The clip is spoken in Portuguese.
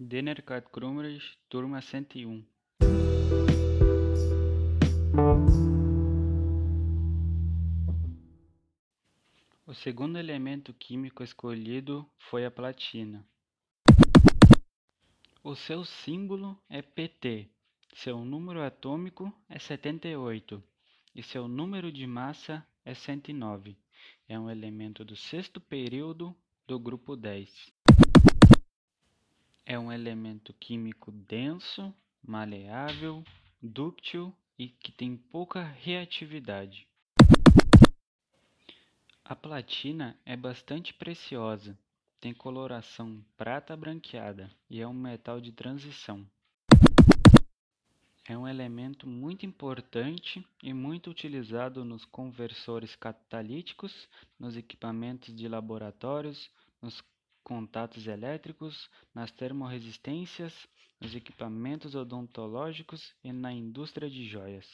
Denner Krumrich, turma cento e um O segundo elemento químico escolhido foi a platina. O seu símbolo é Pt, seu número atômico é 78 e seu número de massa é 109. É um elemento do sexto período do grupo 10. É um elemento químico denso, maleável, dúctil e que tem pouca reatividade. A platina é bastante preciosa, tem coloração prata branqueada e é um metal de transição. É um elemento muito importante e muito utilizado nos conversores catalíticos, nos equipamentos de laboratórios, nos contatos elétricos, nas termorresistências, nos equipamentos odontológicos e na indústria de joias.